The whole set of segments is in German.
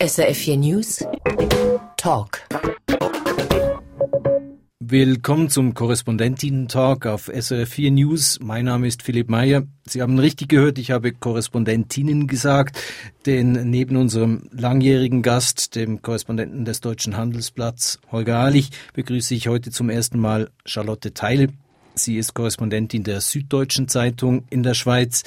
SRF4 News Talk. Willkommen zum Korrespondentinnen-Talk auf SRF4 News. Mein Name ist Philipp Meyer. Sie haben richtig gehört, ich habe Korrespondentinnen gesagt, denn neben unserem langjährigen Gast, dem Korrespondenten des Deutschen Handelsblatts, Holger Ahlich, begrüße ich heute zum ersten Mal Charlotte Teil. Sie ist Korrespondentin der Süddeutschen Zeitung in der Schweiz.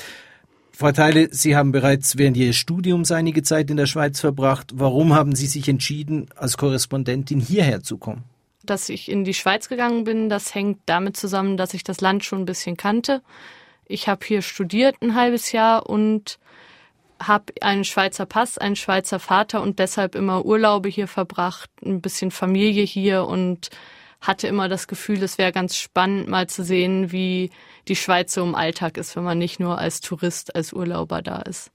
Frau Teile, Sie haben bereits während Ihres Studiums einige Zeit in der Schweiz verbracht. Warum haben Sie sich entschieden, als Korrespondentin hierher zu kommen? Dass ich in die Schweiz gegangen bin, das hängt damit zusammen, dass ich das Land schon ein bisschen kannte. Ich habe hier studiert ein halbes Jahr und habe einen Schweizer Pass, einen Schweizer Vater und deshalb immer Urlaube hier verbracht, ein bisschen Familie hier und hatte immer das Gefühl, es wäre ganz spannend, mal zu sehen, wie die Schweiz so im Alltag ist, wenn man nicht nur als Tourist, als Urlauber da ist.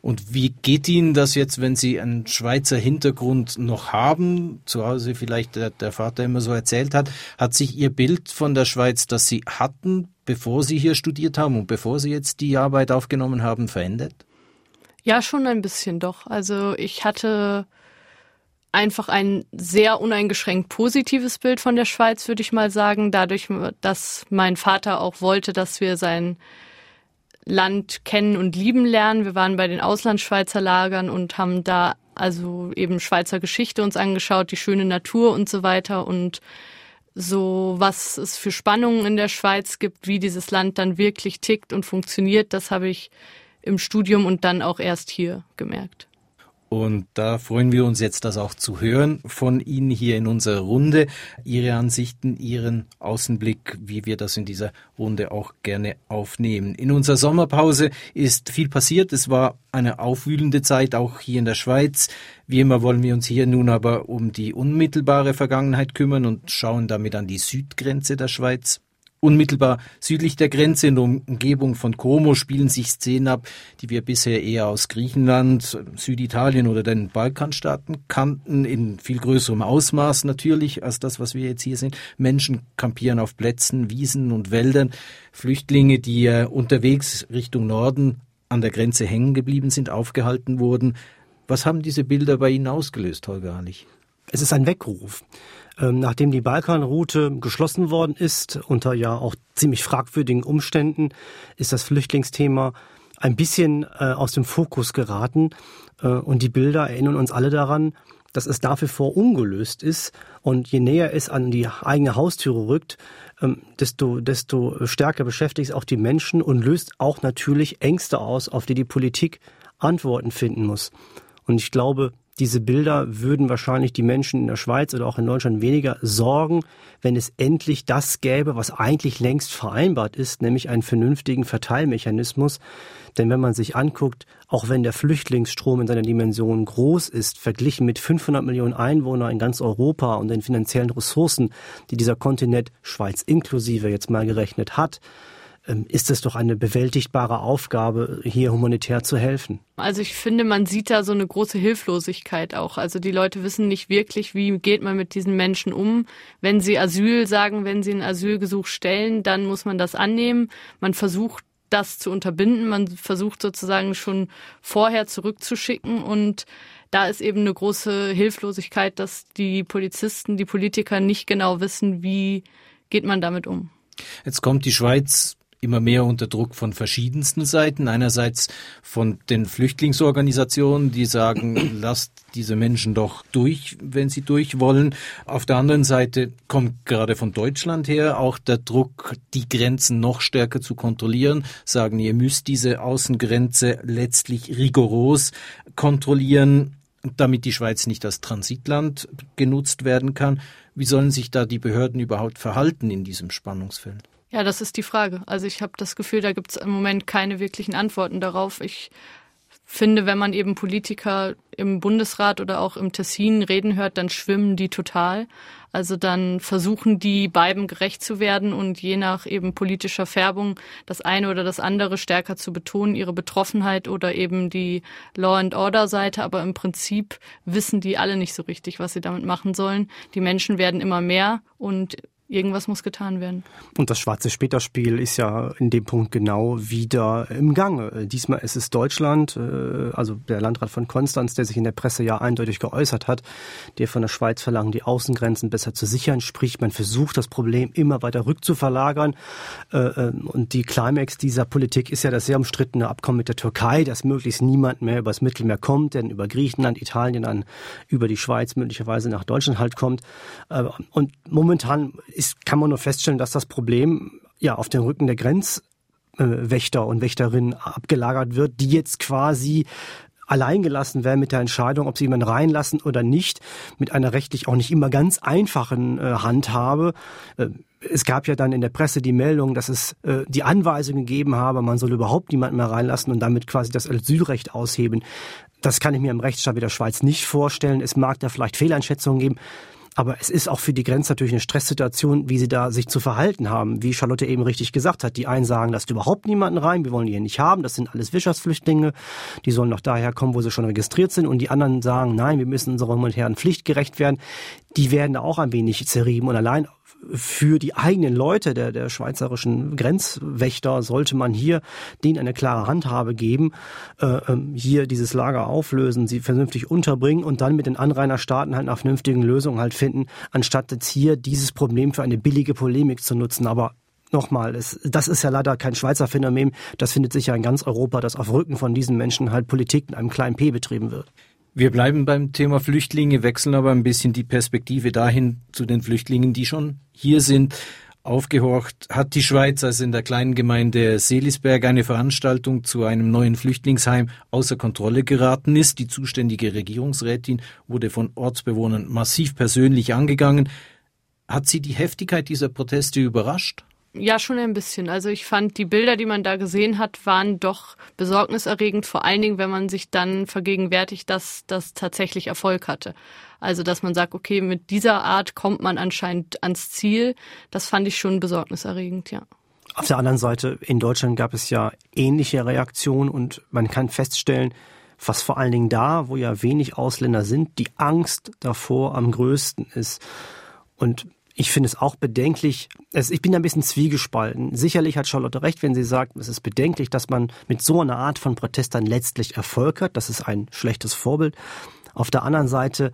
Und wie geht Ihnen das jetzt, wenn Sie einen Schweizer Hintergrund noch haben? Zu Hause vielleicht der, der, Vater immer so erzählt hat. Hat sich Ihr Bild von der Schweiz, das Sie hatten, bevor Sie hier studiert haben und bevor Sie jetzt die Arbeit aufgenommen haben, verändert? Ja, schon ein bisschen doch. Also ich hatte einfach ein sehr uneingeschränkt positives Bild von der Schweiz, würde ich mal sagen, dadurch, dass mein Vater auch wollte, dass wir sein Land kennen und lieben lernen. Wir waren bei den Auslandsschweizer Lagern und haben da also eben Schweizer Geschichte uns angeschaut, die schöne Natur und so weiter und so, was es für Spannungen in der Schweiz gibt, wie dieses Land dann wirklich tickt und funktioniert, das habe ich im Studium und dann auch erst hier gemerkt. Und da freuen wir uns jetzt, das auch zu hören von Ihnen hier in unserer Runde. Ihre Ansichten, Ihren Außenblick, wie wir das in dieser Runde auch gerne aufnehmen. In unserer Sommerpause ist viel passiert. Es war eine aufwühlende Zeit, auch hier in der Schweiz. Wie immer wollen wir uns hier nun aber um die unmittelbare Vergangenheit kümmern und schauen damit an die Südgrenze der Schweiz. Unmittelbar südlich der Grenze in der Umgebung von Como spielen sich Szenen ab, die wir bisher eher aus Griechenland, Süditalien oder den Balkanstaaten kannten, in viel größerem Ausmaß natürlich als das, was wir jetzt hier sehen. Menschen kampieren auf Plätzen, Wiesen und Wäldern. Flüchtlinge, die äh, unterwegs Richtung Norden an der Grenze hängen geblieben sind, aufgehalten wurden. Was haben diese Bilder bei Ihnen ausgelöst, Holger Harlich? Es ist ein Weckruf. Ähm, nachdem die Balkanroute geschlossen worden ist, unter ja auch ziemlich fragwürdigen Umständen, ist das Flüchtlingsthema ein bisschen äh, aus dem Fokus geraten. Äh, und die Bilder erinnern uns alle daran, dass es wie vor ungelöst ist. Und je näher es an die eigene Haustüre rückt, ähm, desto, desto stärker beschäftigt es auch die Menschen und löst auch natürlich Ängste aus, auf die die Politik Antworten finden muss. Und ich glaube, diese Bilder würden wahrscheinlich die Menschen in der Schweiz oder auch in Deutschland weniger sorgen, wenn es endlich das gäbe, was eigentlich längst vereinbart ist, nämlich einen vernünftigen Verteilmechanismus. Denn wenn man sich anguckt, auch wenn der Flüchtlingsstrom in seiner Dimension groß ist, verglichen mit 500 Millionen Einwohnern in ganz Europa und den finanziellen Ressourcen, die dieser Kontinent Schweiz inklusive jetzt mal gerechnet hat, ist es doch eine bewältigbare Aufgabe, hier humanitär zu helfen. Also ich finde, man sieht da so eine große Hilflosigkeit auch. Also die Leute wissen nicht wirklich, wie geht man mit diesen Menschen um. Wenn sie Asyl sagen, wenn sie ein Asylgesuch stellen, dann muss man das annehmen. Man versucht das zu unterbinden. Man versucht sozusagen schon vorher zurückzuschicken und da ist eben eine große Hilflosigkeit, dass die Polizisten, die Politiker nicht genau wissen, wie geht man damit um. Jetzt kommt die Schweiz immer mehr unter Druck von verschiedensten Seiten. Einerseits von den Flüchtlingsorganisationen, die sagen, lasst diese Menschen doch durch, wenn sie durch wollen. Auf der anderen Seite kommt gerade von Deutschland her auch der Druck, die Grenzen noch stärker zu kontrollieren, sagen, ihr müsst diese Außengrenze letztlich rigoros kontrollieren damit die Schweiz nicht als Transitland genutzt werden kann. Wie sollen sich da die Behörden überhaupt verhalten in diesem Spannungsfeld? Ja, das ist die Frage. Also ich habe das Gefühl, da gibt es im Moment keine wirklichen Antworten darauf. Ich finde, wenn man eben Politiker im Bundesrat oder auch im Tessin reden hört, dann schwimmen die total. Also dann versuchen die beiden gerecht zu werden und je nach eben politischer Färbung das eine oder das andere stärker zu betonen, ihre Betroffenheit oder eben die Law and Order Seite. Aber im Prinzip wissen die alle nicht so richtig, was sie damit machen sollen. Die Menschen werden immer mehr und irgendwas muss getan werden. Und das schwarze Späterspiel ist ja in dem Punkt genau wieder im Gange. Diesmal ist es Deutschland, äh, also der Landrat von Konstanz, der sich in der Presse ja eindeutig geäußert hat, der von der Schweiz verlangt, die Außengrenzen besser zu sichern, sprich man versucht das Problem immer weiter rückzuverlagern. Äh, äh, und die Climax dieser Politik ist ja das sehr umstrittene Abkommen mit der Türkei, dass möglichst niemand mehr übers Mittelmeer kommt, denn über Griechenland, Italien dann über die Schweiz möglicherweise nach Deutschland halt kommt. Und momentan ist, kann man nur feststellen, dass das Problem ja auf den Rücken der Grenzwächter und Wächterinnen abgelagert wird, die jetzt quasi alleingelassen werden mit der Entscheidung, ob sie jemanden reinlassen oder nicht, mit einer rechtlich auch nicht immer ganz einfachen äh, Handhabe. Äh, es gab ja dann in der Presse die Meldung, dass es äh, die Anweisung gegeben habe, man soll überhaupt niemanden mehr reinlassen und damit quasi das Asylrecht ausheben. Das kann ich mir im Rechtsstaat wie der Schweiz nicht vorstellen. Es mag da vielleicht Fehleinschätzungen geben. Aber es ist auch für die Grenze natürlich eine Stresssituation, wie sie da sich zu verhalten haben. Wie Charlotte eben richtig gesagt hat. Die einen sagen, lasst überhaupt niemanden rein, wir wollen die hier nicht haben. Das sind alles Wirtschaftsflüchtlinge. Die sollen noch daher kommen, wo sie schon registriert sind. Und die anderen sagen, nein, wir müssen unserer humanitären Pflicht gerecht werden. Die werden da auch ein wenig zerrieben. Und allein für die eigenen Leute der, der schweizerischen Grenzwächter sollte man hier denen eine klare Handhabe geben, äh, ähm, hier dieses Lager auflösen, sie vernünftig unterbringen und dann mit den Anrainerstaaten halt nach vernünftigen Lösungen halt finden, anstatt jetzt hier dieses Problem für eine billige Polemik zu nutzen. Aber nochmal, das ist ja leider kein Schweizer Phänomen. Das findet sich ja in ganz Europa, dass auf Rücken von diesen Menschen halt Politik mit einem kleinen P betrieben wird. Wir bleiben beim Thema Flüchtlinge, wechseln aber ein bisschen die Perspektive dahin zu den Flüchtlingen, die schon hier sind. Aufgehorcht hat die Schweiz, also in der kleinen Gemeinde Seelisberg, eine Veranstaltung zu einem neuen Flüchtlingsheim außer Kontrolle geraten ist. Die zuständige Regierungsrätin wurde von Ortsbewohnern massiv persönlich angegangen. Hat sie die Heftigkeit dieser Proteste überrascht? Ja, schon ein bisschen. Also ich fand, die Bilder, die man da gesehen hat, waren doch besorgniserregend, vor allen Dingen, wenn man sich dann vergegenwärtigt, dass das tatsächlich Erfolg hatte. Also dass man sagt, okay, mit dieser Art kommt man anscheinend ans Ziel. Das fand ich schon besorgniserregend, ja. Auf der anderen Seite, in Deutschland gab es ja ähnliche Reaktionen und man kann feststellen, was vor allen Dingen da, wo ja wenig Ausländer sind, die Angst davor am größten ist. Und ich finde es auch bedenklich. Es, ich bin ein bisschen zwiegespalten. Sicherlich hat Charlotte recht, wenn sie sagt, es ist bedenklich, dass man mit so einer Art von Protest dann letztlich Erfolg hat. Das ist ein schlechtes Vorbild. Auf der anderen Seite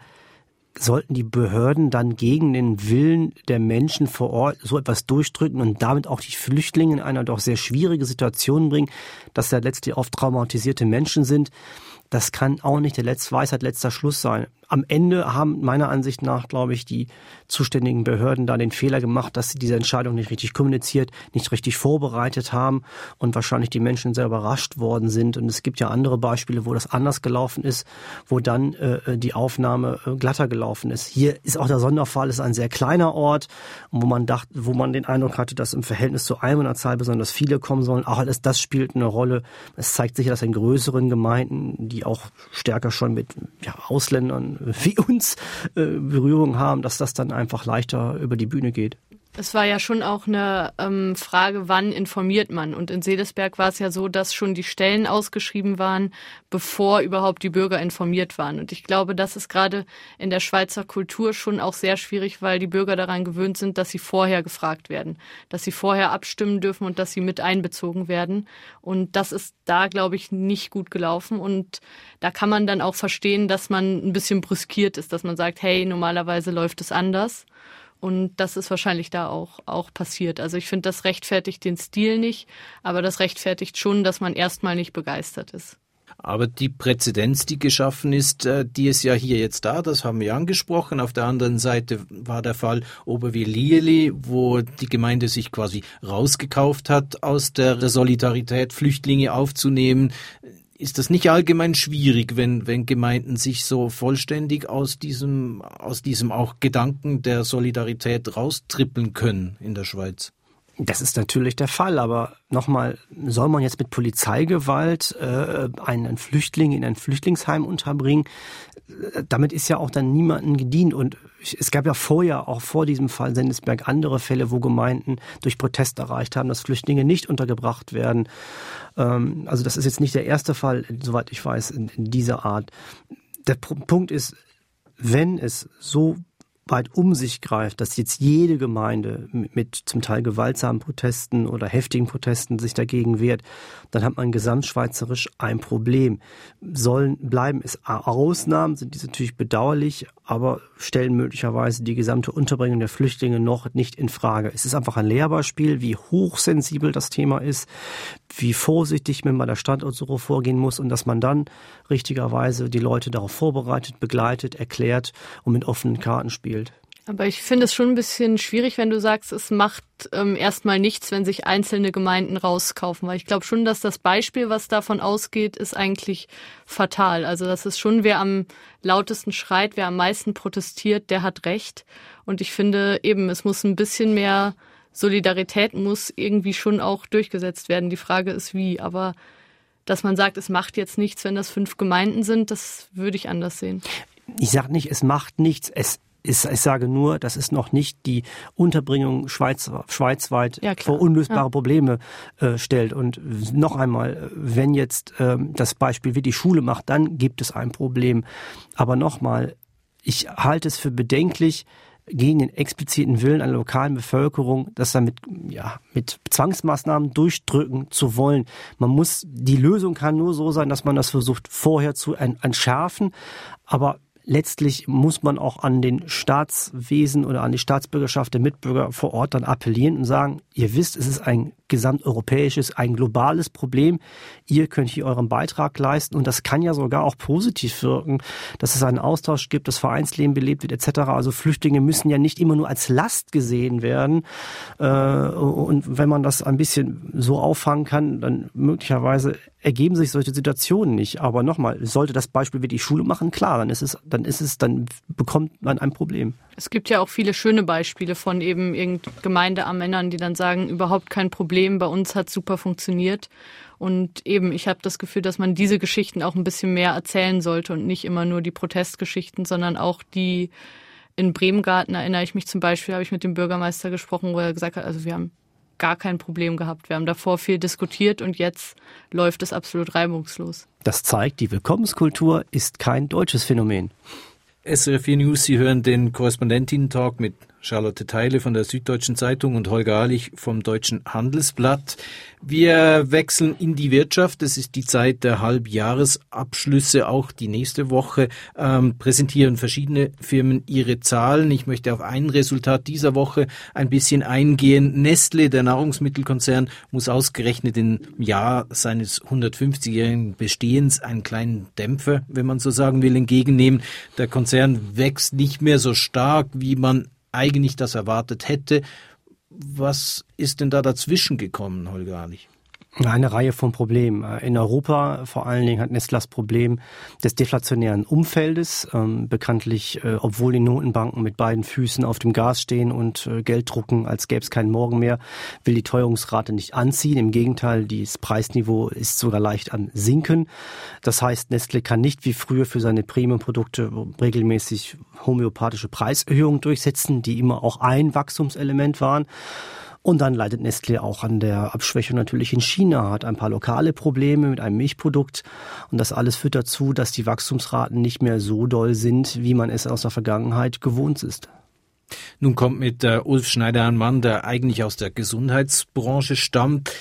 sollten die Behörden dann gegen den Willen der Menschen vor Ort so etwas durchdrücken und damit auch die Flüchtlinge in eine doch sehr schwierige Situation bringen, dass da letztlich oft traumatisierte Menschen sind. Das kann auch nicht der letzte Weisheit letzter Schluss sein am Ende haben meiner Ansicht nach, glaube ich, die zuständigen Behörden da den Fehler gemacht, dass sie diese Entscheidung nicht richtig kommuniziert, nicht richtig vorbereitet haben und wahrscheinlich die Menschen sehr überrascht worden sind. Und es gibt ja andere Beispiele, wo das anders gelaufen ist, wo dann äh, die Aufnahme äh, glatter gelaufen ist. Hier ist auch der Sonderfall, ist ein sehr kleiner Ort, wo man dachte, wo man den Eindruck hatte, dass im Verhältnis zur Einwohnerzahl besonders viele kommen sollen. Auch alles das spielt eine Rolle. Es zeigt sich, dass in größeren Gemeinden, die auch stärker schon mit ja, Ausländern wie uns äh, Berührung haben, dass das dann einfach leichter über die Bühne geht. Es war ja schon auch eine ähm, Frage, wann informiert man? Und in Sedesberg war es ja so, dass schon die Stellen ausgeschrieben waren, bevor überhaupt die Bürger informiert waren. Und ich glaube, das ist gerade in der Schweizer Kultur schon auch sehr schwierig, weil die Bürger daran gewöhnt sind, dass sie vorher gefragt werden, dass sie vorher abstimmen dürfen und dass sie mit einbezogen werden. Und das ist da, glaube ich, nicht gut gelaufen. Und da kann man dann auch verstehen, dass man ein bisschen brüskiert ist, dass man sagt, hey, normalerweise läuft es anders. Und das ist wahrscheinlich da auch, auch passiert. Also ich finde, das rechtfertigt den Stil nicht, aber das rechtfertigt schon, dass man erstmal nicht begeistert ist. Aber die Präzedenz, die geschaffen ist, äh, die ist ja hier jetzt da, das haben wir angesprochen. Auf der anderen Seite war der Fall Oberwil-Lieli, wo die Gemeinde sich quasi rausgekauft hat, aus der Solidarität Flüchtlinge aufzunehmen ist das nicht allgemein schwierig, wenn, wenn Gemeinden sich so vollständig aus diesem, aus diesem auch Gedanken der Solidarität raustrippeln können in der Schweiz? Das ist natürlich der Fall, aber nochmal, soll man jetzt mit Polizeigewalt äh, einen Flüchtling in ein Flüchtlingsheim unterbringen? Damit ist ja auch dann niemandem gedient. Und es gab ja vorher, auch vor diesem Fall Sendesberg, andere Fälle, wo Gemeinden durch Protest erreicht haben, dass Flüchtlinge nicht untergebracht werden. Ähm, also das ist jetzt nicht der erste Fall, soweit ich weiß, in, in dieser Art. Der Punkt ist, wenn es so weit um sich greift, dass jetzt jede Gemeinde mit zum Teil gewaltsamen Protesten oder heftigen Protesten sich dagegen wehrt, dann hat man gesamtschweizerisch ein Problem. Sollen bleiben es Ausnahmen, sind diese natürlich bedauerlich, aber stellen möglicherweise die gesamte Unterbringung der Flüchtlinge noch nicht in Frage. Es ist einfach ein Lehrbeispiel, wie hochsensibel das Thema ist, wie vorsichtig man bei der Standortsuche vorgehen muss und dass man dann richtigerweise die Leute darauf vorbereitet, begleitet, erklärt und mit offenen Karten spielt. Aber ich finde es schon ein bisschen schwierig, wenn du sagst, es macht ähm, erstmal nichts, wenn sich einzelne Gemeinden rauskaufen. Weil ich glaube schon, dass das Beispiel, was davon ausgeht, ist eigentlich fatal. Also das ist schon, wer am lautesten schreit, wer am meisten protestiert, der hat recht. Und ich finde eben, es muss ein bisschen mehr Solidarität muss irgendwie schon auch durchgesetzt werden. Die Frage ist wie. Aber dass man sagt, es macht jetzt nichts, wenn das fünf Gemeinden sind, das würde ich anders sehen. Ich sage nicht, es macht nichts. Es ist, ich sage nur, das ist noch nicht die Unterbringung Schweiz, schweizweit ja, vor unlösbare ja. Probleme äh, stellt. Und noch einmal, wenn jetzt ähm, das Beispiel wie die Schule macht, dann gibt es ein Problem. Aber nochmal, ich halte es für bedenklich, gegen den expliziten Willen einer lokalen Bevölkerung, das damit ja mit Zwangsmaßnahmen durchdrücken zu wollen. Man muss die Lösung kann nur so sein, dass man das versucht vorher zu entschärfen, aber letztlich muss man auch an den Staatswesen oder an die Staatsbürgerschaft der Mitbürger vor Ort dann appellieren und sagen, ihr wisst, es ist ein gesamteuropäisches, ein globales Problem. Ihr könnt hier euren Beitrag leisten und das kann ja sogar auch positiv wirken, dass es einen Austausch gibt, das Vereinsleben belebt wird etc. Also Flüchtlinge müssen ja nicht immer nur als Last gesehen werden. Äh, und wenn man das ein bisschen so auffangen kann, dann möglicherweise ergeben sich solche Situationen nicht. Aber nochmal, sollte das Beispiel wie die Schule machen, klar, dann ist es, dann ist es, dann bekommt man ein Problem. Es gibt ja auch viele schöne Beispiele von eben Gemeindearmännern, die dann sagen, überhaupt kein Problem, bei uns hat super funktioniert. Und eben, ich habe das Gefühl, dass man diese Geschichten auch ein bisschen mehr erzählen sollte und nicht immer nur die Protestgeschichten, sondern auch die in Bremengarten erinnere ich mich zum Beispiel, habe ich mit dem Bürgermeister gesprochen, wo er gesagt hat, also wir haben gar kein Problem gehabt. Wir haben davor viel diskutiert und jetzt läuft es absolut reibungslos. Das zeigt, die Willkommenskultur ist kein deutsches Phänomen. SRF4 News, Sie hören den Korrespondentinnen-Talk mit Charlotte Teile von der Süddeutschen Zeitung und Holger Ahlich vom Deutschen Handelsblatt. Wir wechseln in die Wirtschaft. Es ist die Zeit der Halbjahresabschlüsse. Auch die nächste Woche ähm, präsentieren verschiedene Firmen ihre Zahlen. Ich möchte auf ein Resultat dieser Woche ein bisschen eingehen. Nestle, der Nahrungsmittelkonzern, muss ausgerechnet im Jahr seines 150-jährigen Bestehens einen kleinen Dämpfer, wenn man so sagen will, entgegennehmen. Der Konzern wächst nicht mehr so stark, wie man eigentlich das erwartet hätte. Was ist denn da dazwischen gekommen, Holger Harlich? Eine Reihe von Problemen. In Europa vor allen Dingen hat Nestle das Problem des deflationären Umfeldes. Ähm, bekanntlich, äh, obwohl die Notenbanken mit beiden Füßen auf dem Gas stehen und äh, Geld drucken, als gäbe es keinen Morgen mehr, will die Teuerungsrate nicht anziehen. Im Gegenteil, das Preisniveau ist sogar leicht am Sinken. Das heißt, Nestle kann nicht wie früher für seine Premium-Produkte regelmäßig homöopathische Preiserhöhungen durchsetzen, die immer auch ein Wachstumselement waren. Und dann leidet Nestlé auch an der Abschwächung natürlich in China, hat ein paar lokale Probleme mit einem Milchprodukt. Und das alles führt dazu, dass die Wachstumsraten nicht mehr so doll sind, wie man es aus der Vergangenheit gewohnt ist. Nun kommt mit der Ulf Schneider ein Mann, der eigentlich aus der Gesundheitsbranche stammt.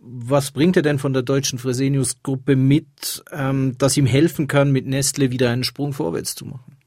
Was bringt er denn von der deutschen Fresenius Gruppe mit, ähm, das ihm helfen kann, mit Nestle wieder einen Sprung vorwärts zu machen?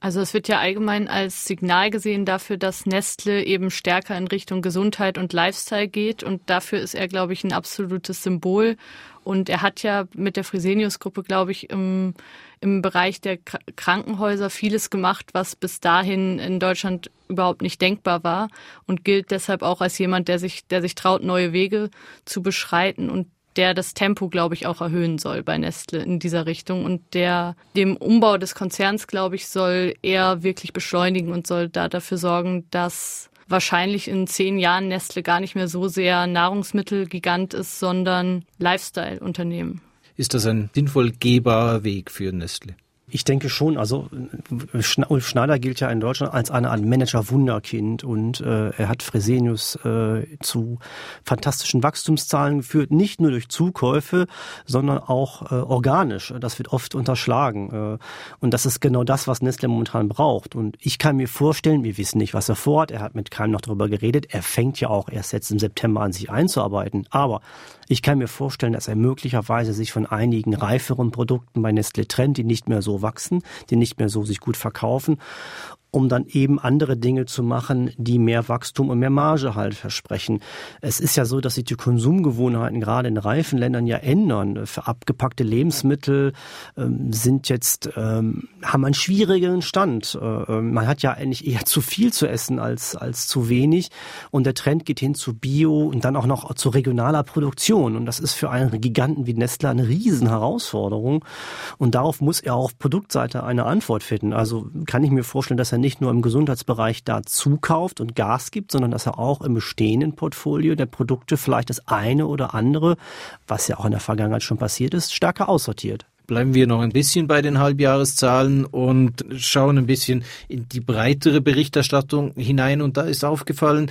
Also es wird ja allgemein als Signal gesehen dafür, dass Nestle eben stärker in Richtung Gesundheit und Lifestyle geht. Und dafür ist er, glaube ich, ein absolutes Symbol. Und er hat ja mit der Fresenius-Gruppe, glaube ich, im, im Bereich der Krankenhäuser vieles gemacht, was bis dahin in Deutschland überhaupt nicht denkbar war und gilt deshalb auch als jemand, der sich, der sich traut, neue Wege zu beschreiten und der das Tempo, glaube ich, auch erhöhen soll bei Nestle in dieser Richtung und der dem Umbau des Konzerns, glaube ich, soll er wirklich beschleunigen und soll da dafür sorgen, dass wahrscheinlich in zehn Jahren Nestle gar nicht mehr so sehr Nahrungsmittelgigant ist, sondern Lifestyle-Unternehmen. Ist das ein sinnvoll gehbarer Weg für Nestle? Ich denke schon. Also Ulf Schneider gilt ja in Deutschland als eine Art Manager-Wunderkind und äh, er hat Fresenius äh, zu fantastischen Wachstumszahlen geführt, nicht nur durch Zukäufe, sondern auch äh, organisch. Das wird oft unterschlagen. Äh, und das ist genau das, was Nestle momentan braucht. Und ich kann mir vorstellen, wir wissen nicht, was er vorhat. Er hat mit keinem noch darüber geredet. Er fängt ja auch erst jetzt im September an, sich einzuarbeiten. Aber ich kann mir vorstellen, dass er möglicherweise sich von einigen reiferen Produkten bei Nestle trennt, die nicht mehr so wachsen, die nicht mehr so sich gut verkaufen um dann eben andere Dinge zu machen, die mehr Wachstum und mehr Marge halt versprechen. Es ist ja so, dass sich die Konsumgewohnheiten gerade in reifen Ländern ja ändern. Für abgepackte Lebensmittel ähm, sind jetzt, ähm, haben einen schwierigeren Stand. Äh, ähm, man hat ja eigentlich eher zu viel zu essen als, als zu wenig. Und der Trend geht hin zu Bio und dann auch noch zu regionaler Produktion. Und das ist für einen Giganten wie Nestle eine Riesenherausforderung. Und darauf muss er auf Produktseite eine Antwort finden. Also kann ich mir vorstellen, dass er er nicht nur im Gesundheitsbereich da zukauft und Gas gibt, sondern dass er auch im bestehenden Portfolio der Produkte vielleicht das eine oder andere, was ja auch in der Vergangenheit schon passiert ist, stärker aussortiert bleiben wir noch ein bisschen bei den Halbjahreszahlen und schauen ein bisschen in die breitere Berichterstattung hinein. Und da ist aufgefallen,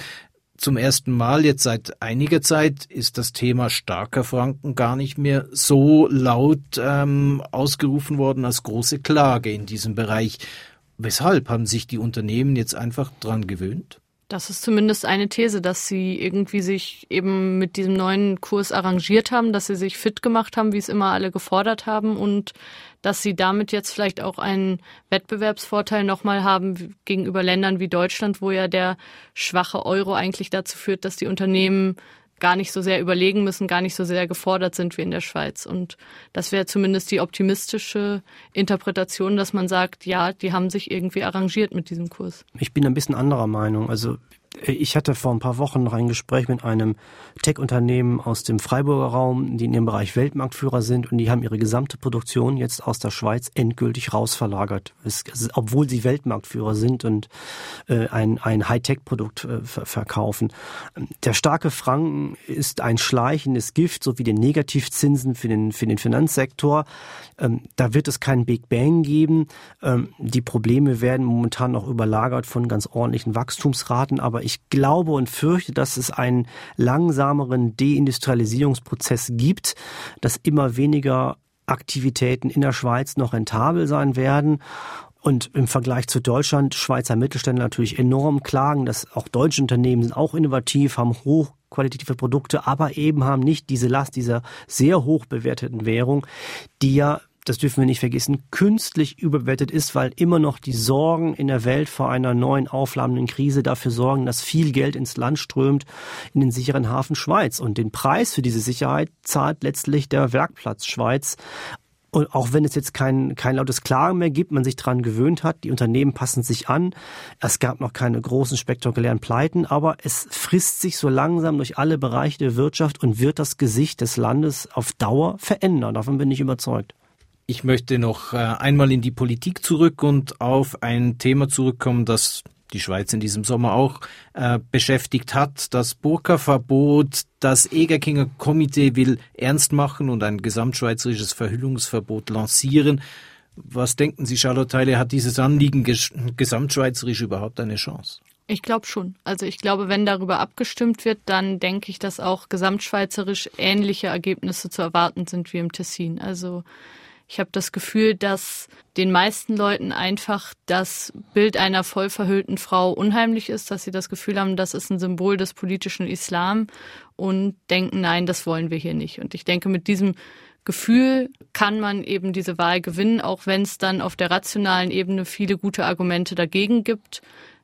zum ersten Mal jetzt seit einiger Zeit ist das Thema starker Franken gar nicht mehr so laut ähm, ausgerufen worden als große Klage in diesem Bereich. Weshalb haben sich die Unternehmen jetzt einfach dran gewöhnt? Das ist zumindest eine These, dass sie irgendwie sich eben mit diesem neuen Kurs arrangiert haben, dass sie sich fit gemacht haben, wie es immer alle gefordert haben und dass sie damit jetzt vielleicht auch einen Wettbewerbsvorteil nochmal haben gegenüber Ländern wie Deutschland, wo ja der schwache Euro eigentlich dazu führt, dass die Unternehmen gar nicht so sehr überlegen müssen, gar nicht so sehr gefordert sind wie in der Schweiz. Und das wäre zumindest die optimistische Interpretation, dass man sagt, ja, die haben sich irgendwie arrangiert mit diesem Kurs. Ich bin ein bisschen anderer Meinung. Also ich hatte vor ein paar Wochen noch ein Gespräch mit einem Tech-Unternehmen aus dem Freiburger Raum, die in ihrem Bereich Weltmarktführer sind und die haben ihre gesamte Produktion jetzt aus der Schweiz endgültig rausverlagert, es, obwohl sie Weltmarktführer sind und äh, ein, ein Hightech-Produkt äh, verkaufen. Der starke Franken ist ein schleichendes Gift, so wie die Negativzinsen für den, für den Finanzsektor. Ähm, da wird es keinen Big Bang geben. Ähm, die Probleme werden momentan noch überlagert von ganz ordentlichen Wachstumsraten, aber ich glaube und fürchte, dass es einen langsameren Deindustrialisierungsprozess gibt, dass immer weniger Aktivitäten in der Schweiz noch rentabel sein werden. Und im Vergleich zu Deutschland, Schweizer Mittelständler natürlich enorm klagen, dass auch deutsche Unternehmen sind auch innovativ, haben hochqualitative Produkte, aber eben haben nicht diese Last dieser sehr hoch bewerteten Währung, die ja das dürfen wir nicht vergessen, künstlich überbewertet ist, weil immer noch die Sorgen in der Welt vor einer neuen auflammenden Krise dafür sorgen, dass viel Geld ins Land strömt in den sicheren Hafen Schweiz. Und den Preis für diese Sicherheit zahlt letztlich der Werkplatz Schweiz. Und auch wenn es jetzt kein, kein lautes Klagen mehr gibt, man sich daran gewöhnt hat, die Unternehmen passen sich an. Es gab noch keine großen spektakulären Pleiten, aber es frisst sich so langsam durch alle Bereiche der Wirtschaft und wird das Gesicht des Landes auf Dauer verändern. Davon bin ich überzeugt. Ich möchte noch äh, einmal in die Politik zurück und auf ein Thema zurückkommen, das die Schweiz in diesem Sommer auch äh, beschäftigt hat. Das Burka-Verbot, das Egerkinger Komitee will ernst machen und ein gesamtschweizerisches Verhüllungsverbot lancieren. Was denken Sie, Charlotte Teile, hat dieses Anliegen ges gesamtschweizerisch überhaupt eine Chance? Ich glaube schon. Also ich glaube, wenn darüber abgestimmt wird, dann denke ich, dass auch gesamtschweizerisch ähnliche Ergebnisse zu erwarten sind wie im Tessin. Also ich habe das Gefühl, dass den meisten Leuten einfach das Bild einer voll verhüllten Frau unheimlich ist, dass sie das Gefühl haben, das ist ein Symbol des politischen Islam und denken, nein, das wollen wir hier nicht. Und ich denke, mit diesem Gefühl kann man eben diese Wahl gewinnen, auch wenn es dann auf der rationalen Ebene viele gute Argumente dagegen gibt,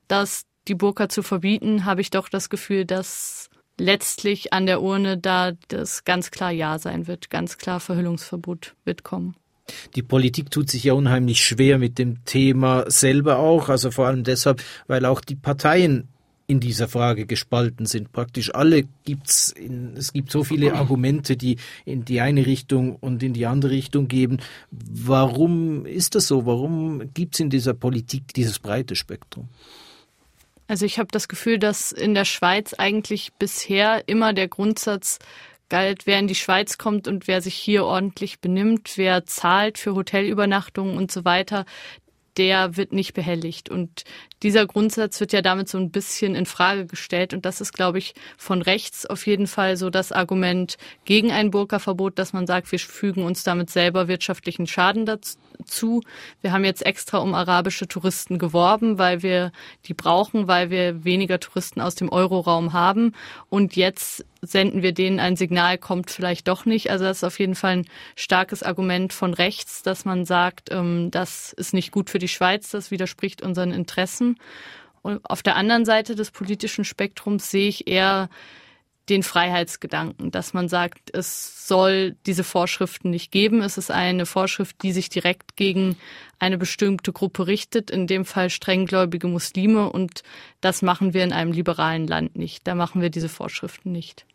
dass die Burka zu verbieten, habe ich doch das Gefühl, dass letztlich an der Urne da das ganz klar Ja sein wird, ganz klar Verhüllungsverbot wird kommen. Die Politik tut sich ja unheimlich schwer mit dem Thema selber auch, also vor allem deshalb, weil auch die Parteien in dieser Frage gespalten sind. Praktisch alle gibt's in, es gibt so viele Argumente, die in die eine Richtung und in die andere Richtung geben. Warum ist das so? Warum gibt's in dieser Politik dieses breite Spektrum? Also ich habe das Gefühl, dass in der Schweiz eigentlich bisher immer der Grundsatz galt, wer in die Schweiz kommt und wer sich hier ordentlich benimmt, wer zahlt für Hotelübernachtungen und so weiter, der wird nicht behelligt. Und dieser Grundsatz wird ja damit so ein bisschen in Frage gestellt. Und das ist, glaube ich, von rechts auf jeden Fall so das Argument gegen ein Burka-Verbot, dass man sagt, wir fügen uns damit selber wirtschaftlichen Schaden dazu. Wir haben jetzt extra um arabische Touristen geworben, weil wir die brauchen, weil wir weniger Touristen aus dem Euroraum haben. Und jetzt senden wir denen ein Signal, kommt vielleicht doch nicht. Also das ist auf jeden Fall ein starkes Argument von rechts, dass man sagt, ähm, das ist nicht gut für die Schweiz, das widerspricht unseren Interessen. Und auf der anderen Seite des politischen Spektrums sehe ich eher den Freiheitsgedanken, dass man sagt, es soll diese Vorschriften nicht geben. Es ist eine Vorschrift, die sich direkt gegen eine bestimmte Gruppe richtet, in dem Fall strenggläubige Muslime. Und das machen wir in einem liberalen Land nicht. Da machen wir diese Vorschriften nicht.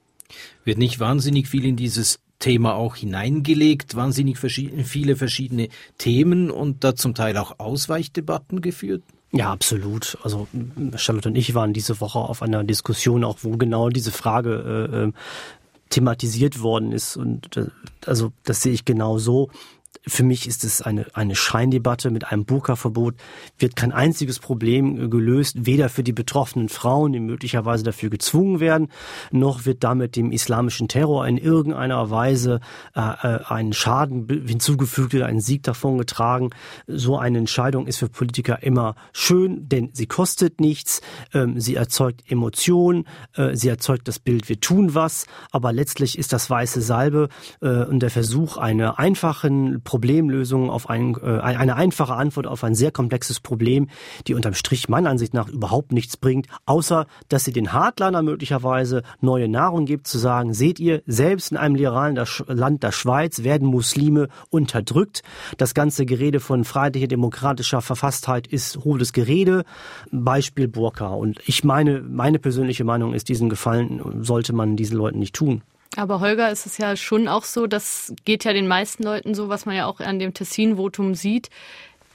Wird nicht wahnsinnig viel in dieses Thema auch hineingelegt, wahnsinnig verschiedene, viele verschiedene Themen und da zum Teil auch Ausweichdebatten geführt? Ja, absolut. Also Charlotte und ich waren diese Woche auf einer Diskussion, auch wo genau diese Frage äh, äh thematisiert worden ist. Und äh, also das sehe ich genau so. Für mich ist es eine, eine Scheindebatte. Mit einem Burka-Verbot, wird kein einziges Problem äh, gelöst, weder für die betroffenen Frauen, die möglicherweise dafür gezwungen werden, noch wird damit dem islamischen Terror in irgendeiner Weise äh, äh einen Schaden hinzugefügt oder einen Sieg davon getragen. So eine Entscheidung ist für Politiker immer schön, denn sie kostet nichts, ähm, sie erzeugt Emotionen, äh, sie erzeugt das Bild, wir tun was, aber letztlich ist das weiße Salbe äh, und der Versuch, eine einfachen Problemlösung auf ein, äh, eine einfache Antwort auf ein sehr komplexes Problem, die unterm Strich meiner Ansicht nach überhaupt nichts bringt, außer dass sie den Hardliner möglicherweise neue Nahrung gibt, zu sagen, seht ihr, selbst in einem liberalen Land der Schweiz werden Muslime unterdrückt. Das ganze Gerede von freiheitlicher demokratischer Verfasstheit ist hohles Gerede. Beispiel Burka. Und ich meine, meine persönliche Meinung ist, diesen Gefallen sollte man diesen Leuten nicht tun. Aber Holger, ist es ja schon auch so, das geht ja den meisten Leuten so, was man ja auch an dem Tessin-Votum sieht,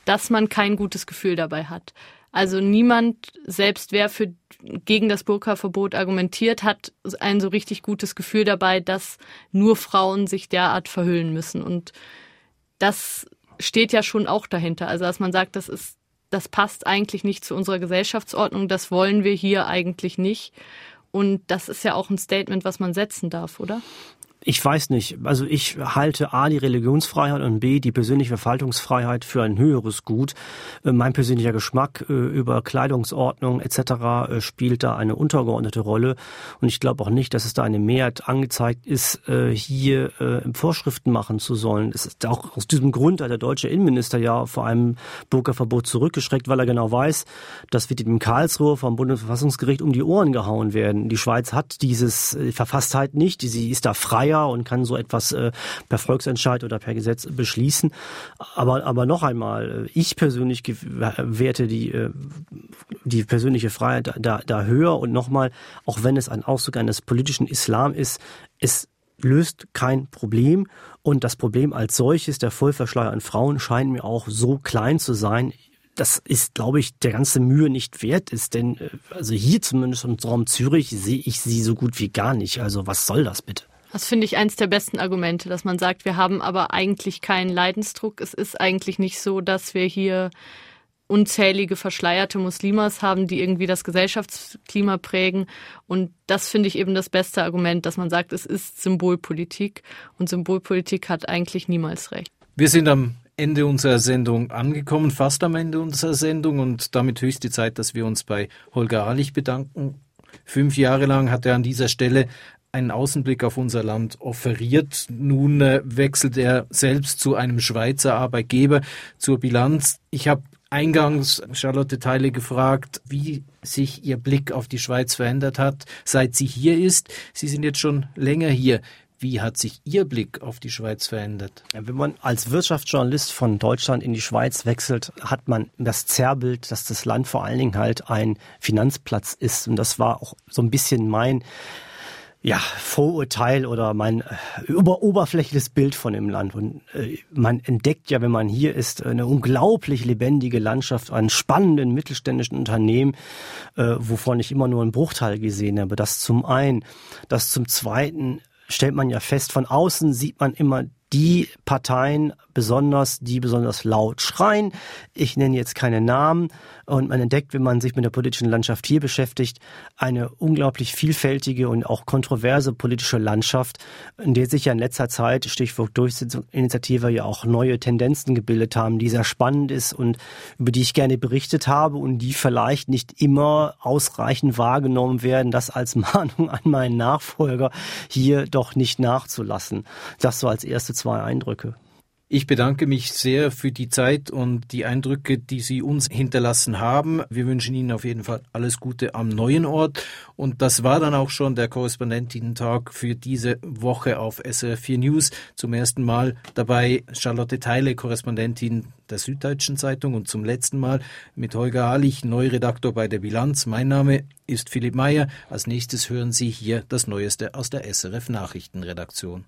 dass man kein gutes Gefühl dabei hat. Also niemand, selbst wer für gegen das Burka-Verbot argumentiert, hat ein so richtig gutes Gefühl dabei, dass nur Frauen sich derart verhüllen müssen. Und das steht ja schon auch dahinter. Also dass man sagt, das ist, das passt eigentlich nicht zu unserer Gesellschaftsordnung, das wollen wir hier eigentlich nicht. Und das ist ja auch ein Statement, was man setzen darf, oder? Ich weiß nicht. Also ich halte A, die Religionsfreiheit und B, die persönliche Verfaltungsfreiheit für ein höheres Gut. Äh, mein persönlicher Geschmack äh, über Kleidungsordnung etc. Äh, spielt da eine untergeordnete Rolle. Und ich glaube auch nicht, dass es da eine Mehrheit angezeigt ist, hier Vorschriften machen zu sollen. Es ist auch aus diesem Grund hat der deutsche Innenminister ja vor einem Burka-Verbot zurückgeschreckt, weil er genau weiß, dass wir dem Karlsruhe vom Bundesverfassungsgericht um die Ohren gehauen werden. Die Schweiz hat dieses Verfasstheit nicht. Sie ist da freier freier und kann so etwas äh, per Volksentscheid oder per Gesetz beschließen. Aber, aber noch einmal, äh, ich persönlich werte die, äh, die persönliche Freiheit da, da höher und nochmal, auch wenn es ein Ausdruck eines politischen Islam ist, es löst kein Problem. Und das Problem als solches der Vollverschleier an Frauen scheint mir auch so klein zu sein. Das ist, glaube ich, der ganze Mühe nicht wert ist, denn äh, also hier zumindest im Raum Zürich sehe ich sie so gut wie gar nicht. Also was soll das bitte? Das finde ich eins der besten Argumente, dass man sagt, wir haben aber eigentlich keinen Leidensdruck. Es ist eigentlich nicht so, dass wir hier unzählige verschleierte Muslimas haben, die irgendwie das Gesellschaftsklima prägen. Und das finde ich eben das beste Argument, dass man sagt, es ist Symbolpolitik und Symbolpolitik hat eigentlich niemals recht. Wir sind am Ende unserer Sendung angekommen, fast am Ende unserer Sendung und damit höchste Zeit, dass wir uns bei Holger Ahlich bedanken. Fünf Jahre lang hat er an dieser Stelle einen Außenblick auf unser Land offeriert. Nun äh, wechselt er selbst zu einem Schweizer Arbeitgeber zur Bilanz. Ich habe eingangs Charlotte Teile gefragt, wie sich ihr Blick auf die Schweiz verändert hat, seit sie hier ist. Sie sind jetzt schon länger hier. Wie hat sich Ihr Blick auf die Schweiz verändert? Wenn man als Wirtschaftsjournalist von Deutschland in die Schweiz wechselt, hat man das Zerrbild, dass das Land vor allen Dingen halt ein Finanzplatz ist. Und das war auch so ein bisschen mein ja, Vorurteil oder mein äh, oberflächliches Bild von dem Land. Und äh, man entdeckt ja, wenn man hier ist, eine unglaublich lebendige Landschaft an spannenden mittelständischen Unternehmen, äh, wovon ich immer nur einen Bruchteil gesehen habe. Das zum einen. Das zum zweiten stellt man ja fest, von außen sieht man immer die Parteien besonders, die besonders laut schreien. Ich nenne jetzt keine Namen und man entdeckt, wenn man sich mit der politischen Landschaft hier beschäftigt, eine unglaublich vielfältige und auch kontroverse politische Landschaft, in der sich ja in letzter Zeit, Stichwort Durchsetzungsinitiative, ja auch neue Tendenzen gebildet haben, die sehr spannend ist und über die ich gerne berichtet habe und die vielleicht nicht immer ausreichend wahrgenommen werden, das als Mahnung an meinen Nachfolger hier doch nicht nachzulassen. Das so als erste zwei Eindrücke. Ich bedanke mich sehr für die Zeit und die Eindrücke, die Sie uns hinterlassen haben. Wir wünschen Ihnen auf jeden Fall alles Gute am neuen Ort. Und das war dann auch schon der Korrespondentinnen-Tag für diese Woche auf SRF 4 News. Zum ersten Mal dabei Charlotte Teile, Korrespondentin der Süddeutschen Zeitung und zum letzten Mal mit Holger Halich, Neuredaktor bei der Bilanz. Mein Name ist Philipp Meyer. Als nächstes hören Sie hier das Neueste aus der SRF Nachrichtenredaktion.